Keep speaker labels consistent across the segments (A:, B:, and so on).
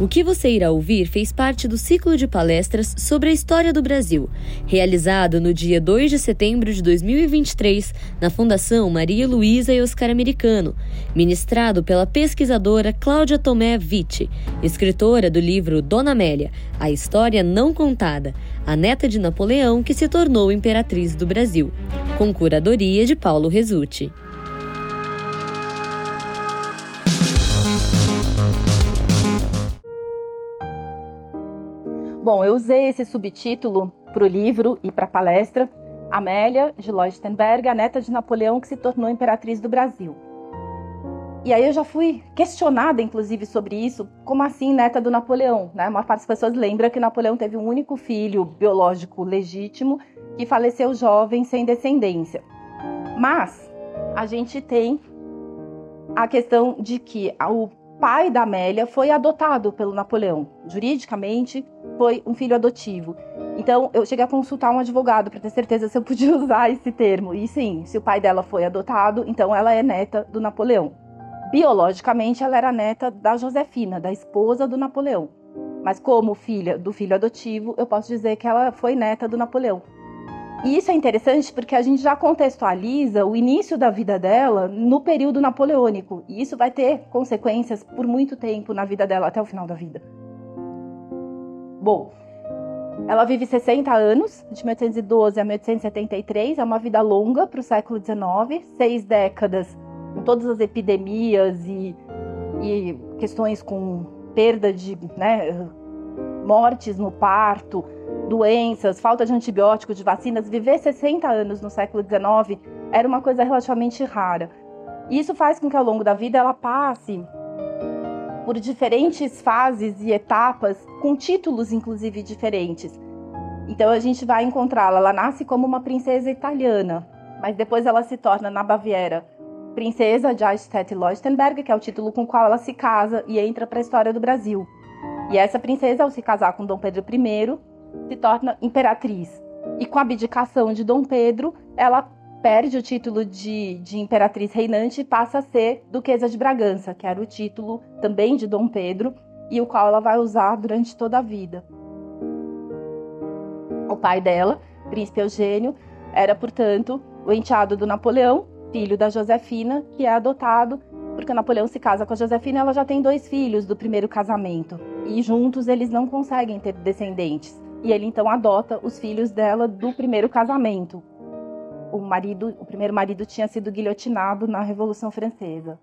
A: O que você irá ouvir fez parte do ciclo de palestras sobre a história do Brasil, realizado no dia 2 de setembro de 2023 na Fundação Maria Luísa e Oscar Americano, ministrado pela pesquisadora Cláudia Tomé Vitti, escritora do livro Dona Amélia, A História Não Contada, a neta de Napoleão que se tornou imperatriz do Brasil, com curadoria de Paulo Resutti.
B: Bom, eu usei esse subtítulo para o livro e para a palestra Amélia de Leuchtenberg, a neta de Napoleão que se tornou imperatriz do Brasil. E aí eu já fui questionada, inclusive, sobre isso, como assim neta do Napoleão? Né? A maior parte das pessoas lembra que Napoleão teve um único filho biológico legítimo que faleceu jovem sem descendência. Mas a gente tem a questão de que o pai da Amélia foi adotado pelo Napoleão. Juridicamente, foi um filho adotivo. Então, eu cheguei a consultar um advogado para ter certeza se eu podia usar esse termo. E sim, se o pai dela foi adotado, então ela é neta do Napoleão. Biologicamente, ela era neta da Josefina, da esposa do Napoleão. Mas como filha do filho adotivo, eu posso dizer que ela foi neta do Napoleão. E isso é interessante porque a gente já contextualiza o início da vida dela no período napoleônico. E isso vai ter consequências por muito tempo na vida dela, até o final da vida. Bom, ela vive 60 anos, de 1812 a 1873, é uma vida longa para o século XIX, seis décadas com todas as epidemias e, e questões com perda de né, mortes no parto, doenças, falta de antibióticos, de vacinas, viver 60 anos no século XIX era uma coisa relativamente rara. E isso faz com que ao longo da vida ela passe por diferentes fases e etapas, com títulos inclusive diferentes. Então a gente vai encontrá-la. Ela nasce como uma princesa italiana, mas depois ela se torna na Baviera princesa de Eichstätt-Leuchtenberg, que é o título com o qual ela se casa e entra para a história do Brasil. E essa princesa, ao se casar com Dom Pedro I, se torna imperatriz. E com a abdicação de Dom Pedro, ela perde o título de, de imperatriz reinante e passa a ser Duquesa de Bragança, que era o título também de Dom Pedro e o qual ela vai usar durante toda a vida. O pai dela, Príncipe Eugênio, era, portanto, o enteado do Napoleão, filho da Josefina, que é adotado porque Napoleão se casa com a Josefina ela já tem dois filhos do primeiro casamento. E juntos eles não conseguem ter descendentes. E ele então adota os filhos dela do primeiro casamento. O marido, o primeiro marido tinha sido guilhotinado na Revolução Francesa.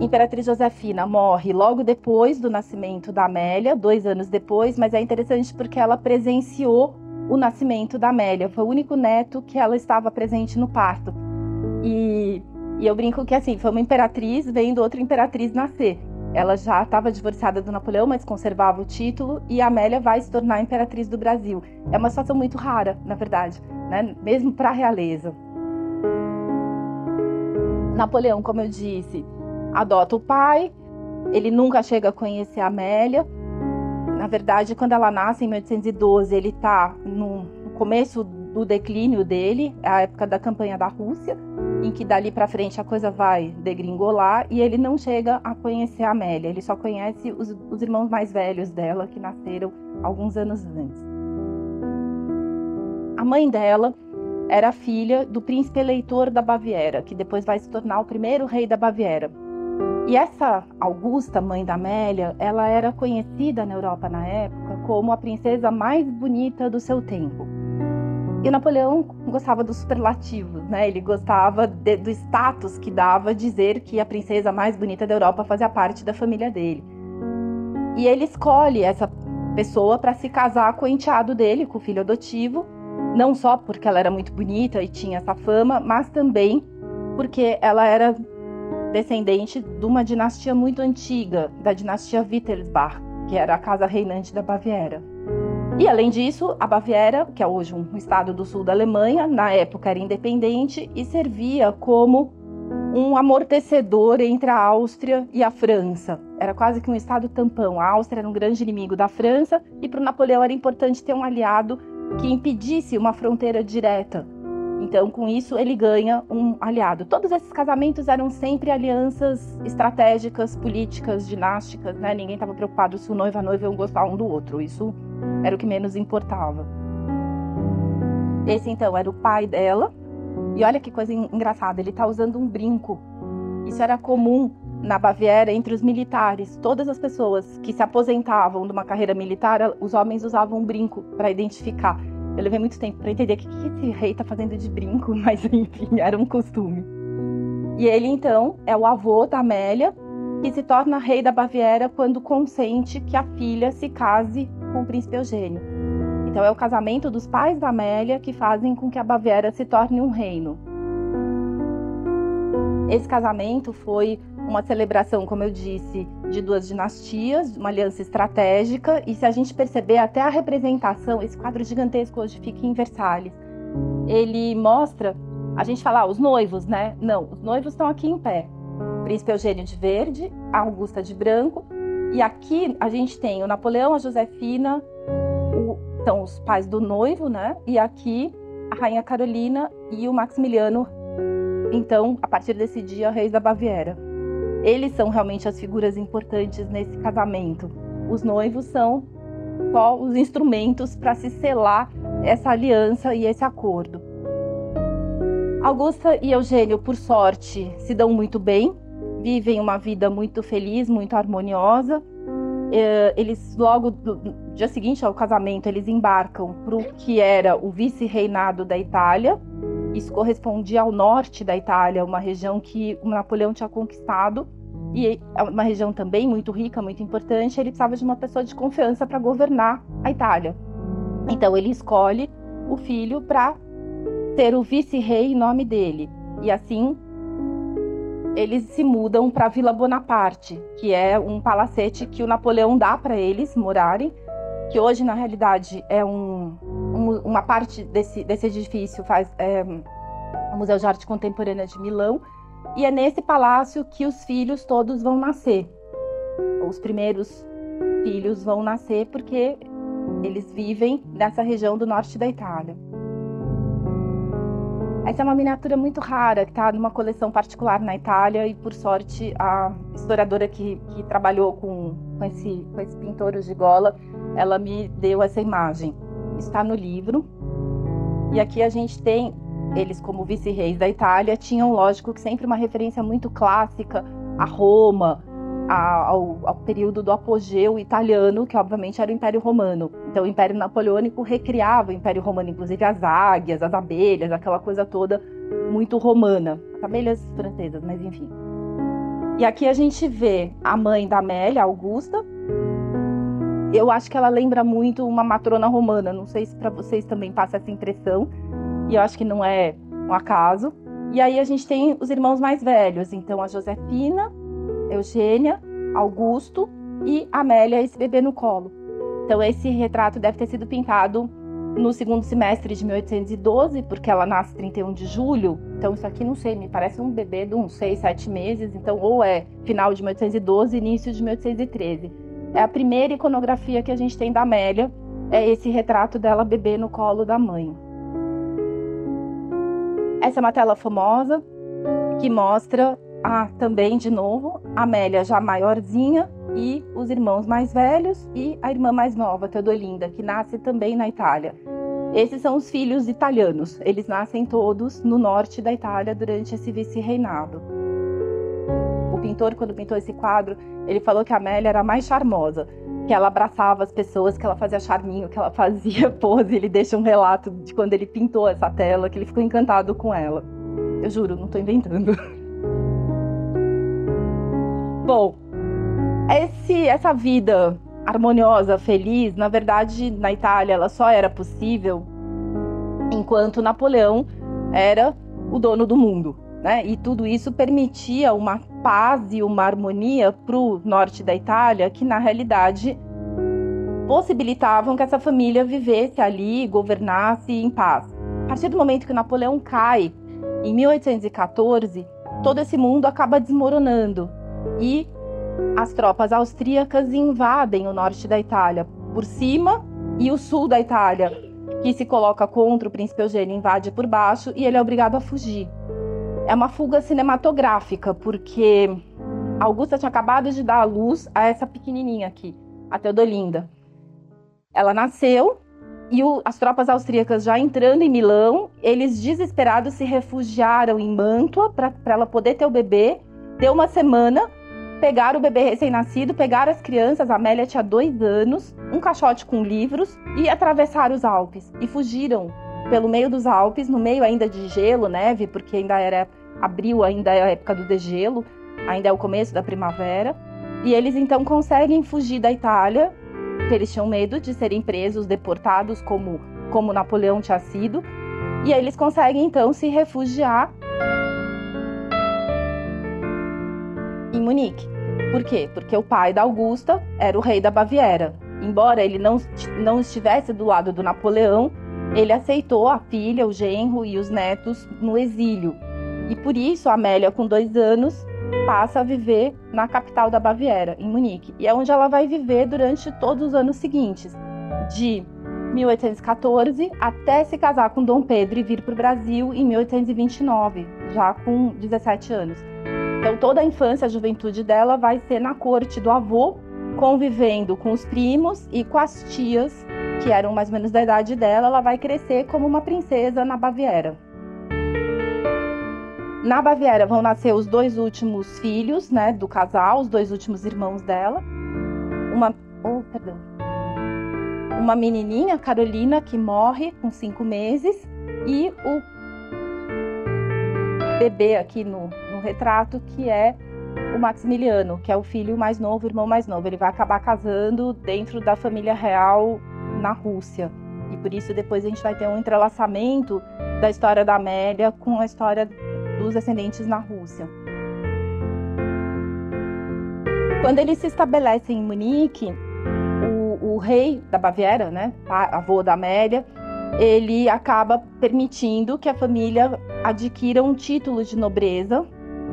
B: Imperatriz Josefina morre logo depois do nascimento da Amélia, dois anos depois, mas é interessante porque ela presenciou o nascimento da Amélia. Foi o único neto que ela estava presente no parto. E, e eu brinco que assim, foi uma imperatriz vendo outra imperatriz nascer. Ela já estava divorciada do Napoleão, mas conservava o título, e Amélia vai se tornar imperatriz do Brasil. É uma situação muito rara, na verdade, né? mesmo para a realeza. Napoleão, como eu disse, adota o pai, ele nunca chega a conhecer a Amélia. Na verdade, quando ela nasce em 1812, ele está no começo do declínio dele, a época da campanha da Rússia, em que dali para frente a coisa vai degringolar e ele não chega a conhecer a Amélia, ele só conhece os, os irmãos mais velhos dela que nasceram alguns anos antes. A mãe dela era filha do príncipe eleitor da Baviera, que depois vai se tornar o primeiro rei da Baviera. E essa Augusta, mãe da Amélia, ela era conhecida na Europa na época como a princesa mais bonita do seu tempo. E Napoleão gostava dos superlativos, né? Ele gostava de, do status que dava dizer que a princesa mais bonita da Europa fazia parte da família dele. E ele escolhe essa pessoa para se casar com o enteado dele, com o filho adotivo, não só porque ela era muito bonita e tinha essa fama, mas também porque ela era descendente de uma dinastia muito antiga, da dinastia Wittelsbach, que era a casa reinante da Baviera. E além disso, a Baviera, que é hoje um estado do sul da Alemanha, na época era independente e servia como um amortecedor entre a Áustria e a França. Era quase que um estado tampão. A Áustria era um grande inimigo da França e para o Napoleão era importante ter um aliado que impedisse uma fronteira direta Então, com isso, ele ganha um aliado. Todos esses casamentos eram sempre alianças estratégicas, políticas, dinásticas, né? Ninguém estava preocupado se o noivo e a noiva iam gostar um do outro. Isso era o que menos importava. Esse, então, era o pai dela. E olha que coisa engraçada, ele está usando um brinco. Isso era comum na Baviera entre os militares. Todas as pessoas que se aposentavam de uma carreira militar, os homens usavam um brinco para identificar. Eu levei muito tempo para entender o que, que esse rei está fazendo de brinco, mas enfim, era um costume. E ele então é o avô da Amélia, que se torna rei da Baviera quando consente que a filha se case com o príncipe Eugênio. Então é o casamento dos pais da Amélia que fazem com que a Baviera se torne um reino. Esse casamento foi uma celebração, como eu disse, de duas dinastias, uma aliança estratégica, e se a gente perceber até a representação, esse quadro gigantesco hoje fica em Versalhes, ele mostra, a gente fala, ah, os noivos, né? Não, os noivos estão aqui em pé. Príncipe Eugênio de verde, Augusta de branco, e aqui a gente tem o Napoleão, a Josefina, o, são os pais do noivo, né? E aqui a rainha Carolina e o Maximiliano, então, a partir desse dia, reis da Baviera. Eles são realmente as figuras importantes nesse casamento. Os noivos são só os instrumentos para se selar essa aliança e esse acordo. Augusta e Eugênio, por sorte, se dão muito bem, vivem uma vida muito feliz, muito harmoniosa. Eh, eles, logo do dia seguinte ao casamento, eles embarcam para o que era o vice-reinado da Itália, isso correspondia ao norte da Itália, uma região que o Napoleão tinha conquistado e é uma região também muito rica, muito importante. Ele precisava de uma pessoa de confiança para governar a Itália. Então ele escolhe o filho para ser o vice-rei em nome dele. E assim eles se mudam para Vila Bonaparte, que é um palacete que o Napoleão dá para eles morarem, que hoje na realidade é um uma parte desse, desse edifício faz é, o Museu de Arte Contemporânea de Milão, e é nesse palácio que os filhos todos vão nascer. Os primeiros filhos vão nascer porque eles vivem nessa região do norte da Itália. Essa é uma miniatura muito rara, que está numa coleção particular na Itália, e por sorte a historiadora que, que trabalhou com, com, esse, com esse pintor, o Gigola, ela me deu essa imagem está no livro. E aqui a gente tem eles como vice-reis da Itália tinham, lógico, que sempre uma referência muito clássica a Roma, a, ao, ao, período do apogeu italiano, que obviamente era o Império Romano. Então, o Império Napoleônico recriava o Império Romano, inclusive as águias, as abelhas, aquela coisa toda muito romana. As abelhas francesas, mas enfim. E aqui a gente vê a mãe da Amélia, Augusta, eu acho que ela lembra muito uma matrona romana. Não sei se para vocês também passa essa impressão. E eu acho que não é um acaso. E aí a gente tem os irmãos mais velhos. Então a Josefina, Eugênia, Augusto e Amélia, esse bebê no colo. Então esse retrato deve ter sido pintado no segundo semestre de 1812, porque ela nasce 31 de julho. Então isso aqui não sei, me parece um bebê de uns 6, 7 meses. Então ou é final de 1812, início de 1813. É a primeira iconografia que a gente tem da Amélia, é esse retrato dela bebê no colo da mãe. Essa é uma tela famosa que mostra a, também, de novo, a Amélia já maiorzinha e os irmãos mais velhos e a irmã mais nova, Teodolinda, que nasce também na Itália. Esses são os filhos italianos. Eles nascem todos no norte da Itália durante esse vice-reinado. Pintor, quando pintou esse quadro, ele falou que a Amélia era mais charmosa, que ela abraçava as pessoas, que ela fazia charminho, que ela fazia pose. Ele deixa um relato de quando ele pintou essa tela, que ele ficou encantado com ela. Eu juro, não estou inventando. Bom, esse, essa vida harmoniosa, feliz, na verdade, na Itália, ela só era possível enquanto Napoleão era o dono do mundo. Né? E tudo isso permitia uma paz e uma harmonia para o norte da Itália, que na realidade possibilitavam que essa família vivesse ali, governasse em paz. A partir do momento que Napoleão cai, em 1814, todo esse mundo acaba desmoronando e as tropas austríacas invadem o norte da Itália por cima e o sul da Itália que se coloca contra o príncipe Eugênio, invade por baixo e ele é obrigado a fugir. É uma fuga cinematográfica, porque Augusta tinha acabado de dar à luz a essa pequenininha aqui, a Teodolinda. Ela nasceu e o, as tropas austríacas já entrando em Milão, eles desesperados se refugiaram em Mantua para ela poder ter o bebê. Deu uma semana, pegaram o bebê recém-nascido, pegaram as crianças, a Amélia tinha dois anos, um caixote com livros e atravessaram os Alpes e fugiram pelo meio dos Alpes, no meio ainda de gelo, neve, porque ainda era abril, ainda é a época do degelo, ainda é o começo da primavera. E eles então conseguem fugir da Itália, porque eles tinham medo de serem presos, deportados, como, como Napoleão tinha sido. E eles conseguem então se refugiar em Munique. Por quê? Porque o pai da Augusta era o rei da Baviera. Embora ele não, não estivesse do lado do Napoleão, ele aceitou a filha, o genro e os netos no exílio. E por isso, Amélia, com dois anos, passa a viver na capital da Baviera, em Munique. E é onde ela vai viver durante todos os anos seguintes, de 1814 até se casar com Dom Pedro e vir para o Brasil em 1829, já com 17 anos. Então toda a infância, a juventude dela vai ser na corte do avô, convivendo com os primos e com as tias, que eram mais ou menos da idade dela. Ela vai crescer como uma princesa na Baviera. Na Baviera vão nascer os dois últimos filhos, né, do casal, os dois últimos irmãos dela. Uma, oh, perdão. Uma menininha, Carolina, que morre com cinco meses, e o bebê aqui no, no retrato, que é o Maximiliano, que é o filho mais novo, o irmão mais novo. Ele vai acabar casando dentro da família real na Rússia. E por isso depois a gente vai ter um entrelaçamento da história da Amélia com a história dos descendentes na Rússia. Quando ele se estabelece em Munique, o, o rei da Baviera, né, avô da Amélia, ele acaba permitindo que a família adquira um título de nobreza,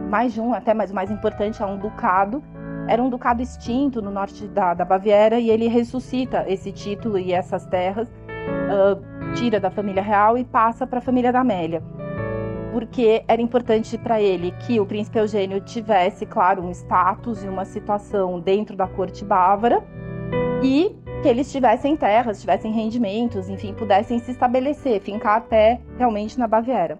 B: mais de um, até mais mais importante, é um ducado. Era um ducado extinto no norte da, da Baviera e ele ressuscita esse título e essas terras, uh, tira da família real e passa para a família da Amélia porque era importante para ele que o príncipe Eugênio tivesse, claro, um status e uma situação dentro da corte bávara e que eles tivessem terras, tivessem rendimentos, enfim, pudessem se estabelecer, fincar até realmente na Baviera.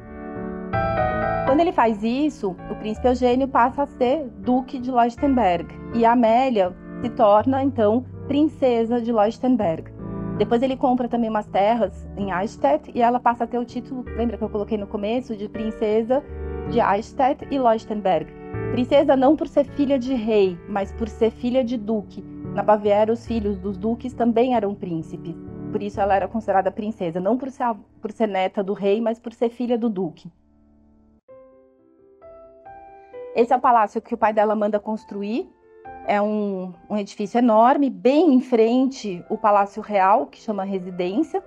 B: Quando ele faz isso, o príncipe Eugênio passa a ser duque de Leuchtenberg e a Amélia se torna então princesa de Leuchtenberg. Depois ele compra também umas terras em Eichstätt e ela passa a ter o título, lembra que eu coloquei no começo, de princesa de Eichstätt e Leuchtenberg. Princesa não por ser filha de rei, mas por ser filha de duque. Na Baviera, os filhos dos duques também eram príncipes. Por isso ela era considerada princesa, não por ser, por ser neta do rei, mas por ser filha do duque. Esse é o palácio que o pai dela manda construir é um, um edifício enorme, bem em frente o Palácio Real, que chama Residência,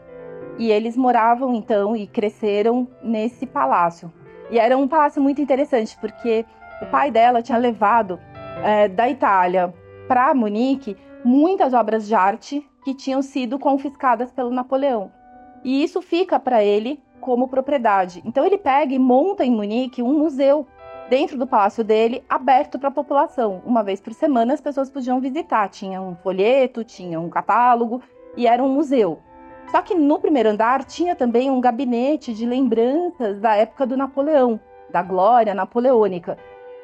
B: e eles moravam então e cresceram nesse palácio. E era um palácio muito interessante, porque o pai dela tinha levado é, da Itália para Munique muitas obras de arte que tinham sido confiscadas pelo Napoleão. E isso fica para ele como propriedade. Então ele pega e monta em Munique um museu dentro do palácio dele, aberto para a população. Uma vez por semana as pessoas podiam visitar. Tinha um folheto, tinha um catálogo e era um museu. Só que no primeiro andar tinha também um gabinete de lembranças da época do Napoleão, da glória napoleônica.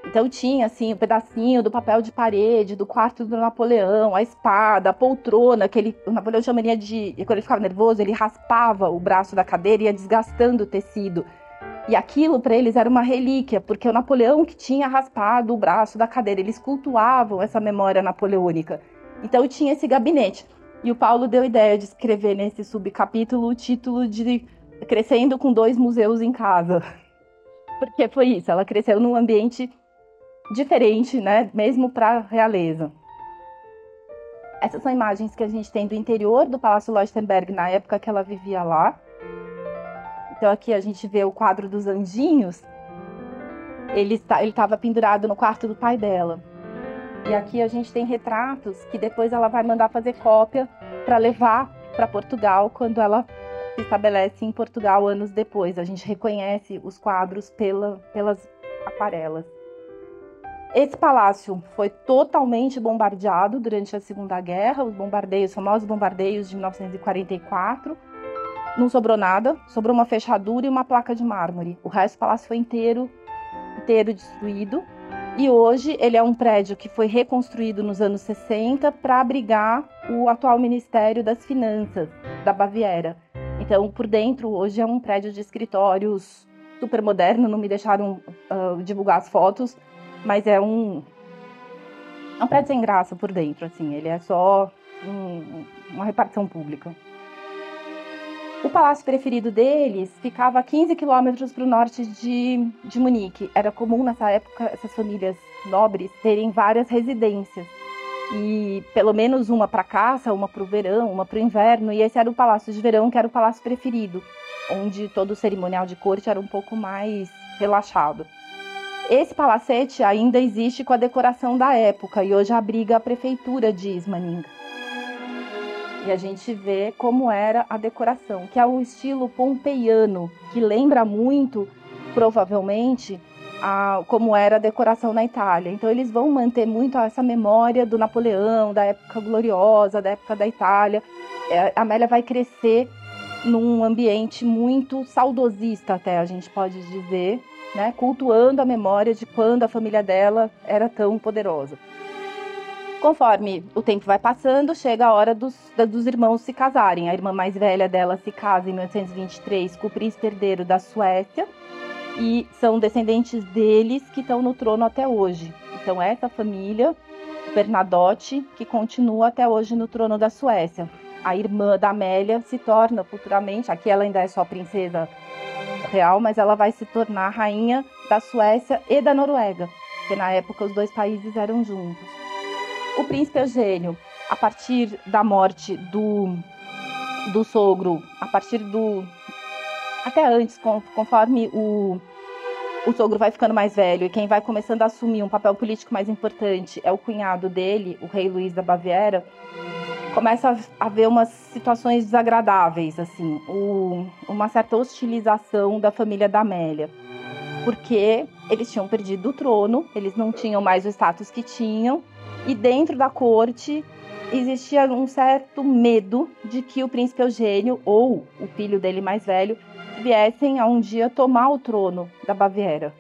B: Então tinha assim um pedacinho do papel de parede do quarto do Napoleão, a espada, a poltrona, que ele, o Napoleão tinha mania de, quando ele ficava nervoso, ele raspava o braço da cadeira e ia desgastando o tecido. E aquilo para eles era uma relíquia, porque o Napoleão que tinha raspado o braço da cadeira, eles cultuavam essa memória napoleônica. Então tinha esse gabinete. E o Paulo deu ideia de escrever nesse subcapítulo o título de Crescendo com dois museus em casa. Porque foi isso, ela cresceu num ambiente diferente, né, mesmo para realeza. Essas são imagens que a gente tem do interior do Palácio Leuchtenberg na época que ela vivia lá. Então aqui a gente vê o quadro dos anjinhos. Ele estava pendurado no quarto do pai dela. E aqui a gente tem retratos que depois ela vai mandar fazer cópia para levar para Portugal quando ela se estabelece em Portugal anos depois. A gente reconhece os quadros pela, pelas aquarelas. Esse palácio foi totalmente bombardeado durante a Segunda Guerra, os bombardeios, os famosos bombardeios de 1944. Não sobrou nada, sobrou uma fechadura e uma placa de mármore. O resto do palácio foi inteiro, inteiro destruído. E hoje ele é um prédio que foi reconstruído nos anos 60 para abrigar o atual Ministério das Finanças da Baviera. Então, por dentro, hoje é um prédio de escritórios super moderno, não me deixaram uh, divulgar as fotos, mas é um, é um prédio sem graça por dentro, assim, ele é só um, uma repartição pública. O palácio preferido deles ficava a 15 quilômetros para o norte de, de Munique. Era comum nessa época essas famílias nobres terem várias residências. E pelo menos uma para caça, uma para o verão, uma para o inverno. E esse era o palácio de verão, que era o palácio preferido, onde todo o cerimonial de corte era um pouco mais relaxado. Esse palacete ainda existe com a decoração da época e hoje abriga a prefeitura de Ismaning. E a gente vê como era a decoração, que é o estilo pompeiano, que lembra muito, provavelmente, a, como era a decoração na Itália. Então eles vão manter muito essa memória do Napoleão, da época gloriosa, da época da Itália. É, a Amélia vai crescer num ambiente muito saudosista, até a gente pode dizer, né, cultuando a memória de quando a família dela era tão poderosa. Conforme o tempo vai passando, chega a hora dos, dos irmãos se casarem. A irmã mais velha dela se casa em 1823 com o príncipe herdeiro da Suécia e são descendentes deles que estão no trono até hoje. Então, essa família, Bernadotte, que continua até hoje no trono da Suécia. A irmã da Amélia se torna futuramente, aqui ela ainda é só princesa real, mas ela vai se tornar rainha da Suécia e da Noruega, porque na época os dois países eram juntos. O príncipe Eugênio, a partir da morte do, do sogro, a partir do. até antes, conforme o, o sogro vai ficando mais velho e quem vai começando a assumir um papel político mais importante é o cunhado dele, o rei Luís da Baviera, começa a haver umas situações desagradáveis, assim, o, uma certa hostilização da família da Amélia, porque eles tinham perdido o trono, eles não tinham mais o status que tinham, e dentro da corte existia um certo medo de que o príncipe Eugênio ou o filho dele mais velho viessem a um dia tomar o trono da Baviera.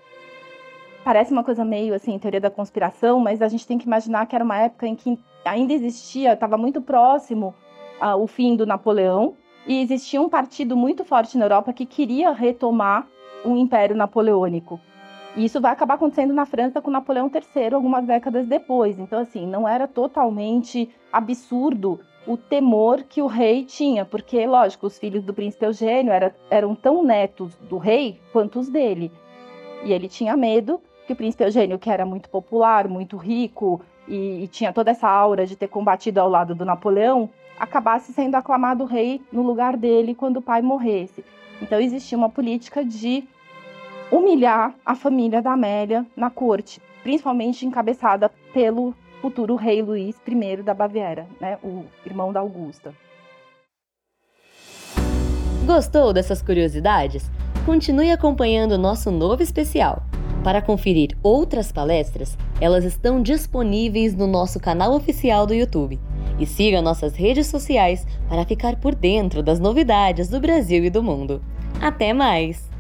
B: Parece uma coisa meio assim, teoria da conspiração, mas a gente tem que imaginar que era uma época em que ainda existia, estava muito próximo uh, o fim do Napoleão, e existia um partido muito forte na Europa que queria retomar o Império Napoleônico. E isso vai acabar acontecendo na França com Napoleão III algumas décadas depois. Então, assim, não era totalmente absurdo o temor que o rei tinha, porque, lógico, os filhos do príncipe Eugênio era, eram tão netos do rei quanto os dele. E ele tinha medo que o príncipe Eugênio, que era muito popular, muito rico, e, e tinha toda essa aura de ter combatido ao lado do Napoleão, acabasse sendo aclamado rei no lugar dele quando o pai morresse. Então existia uma política de humilhar a família da Amélia na corte, principalmente encabeçada pelo futuro rei Luís I da Baviera, né, o irmão da Augusta.
A: Gostou dessas curiosidades? Continue acompanhando o nosso novo especial. Para conferir outras palestras, elas estão disponíveis no nosso canal oficial do YouTube. E siga nossas redes sociais para ficar por dentro das novidades do Brasil e do mundo. Até mais!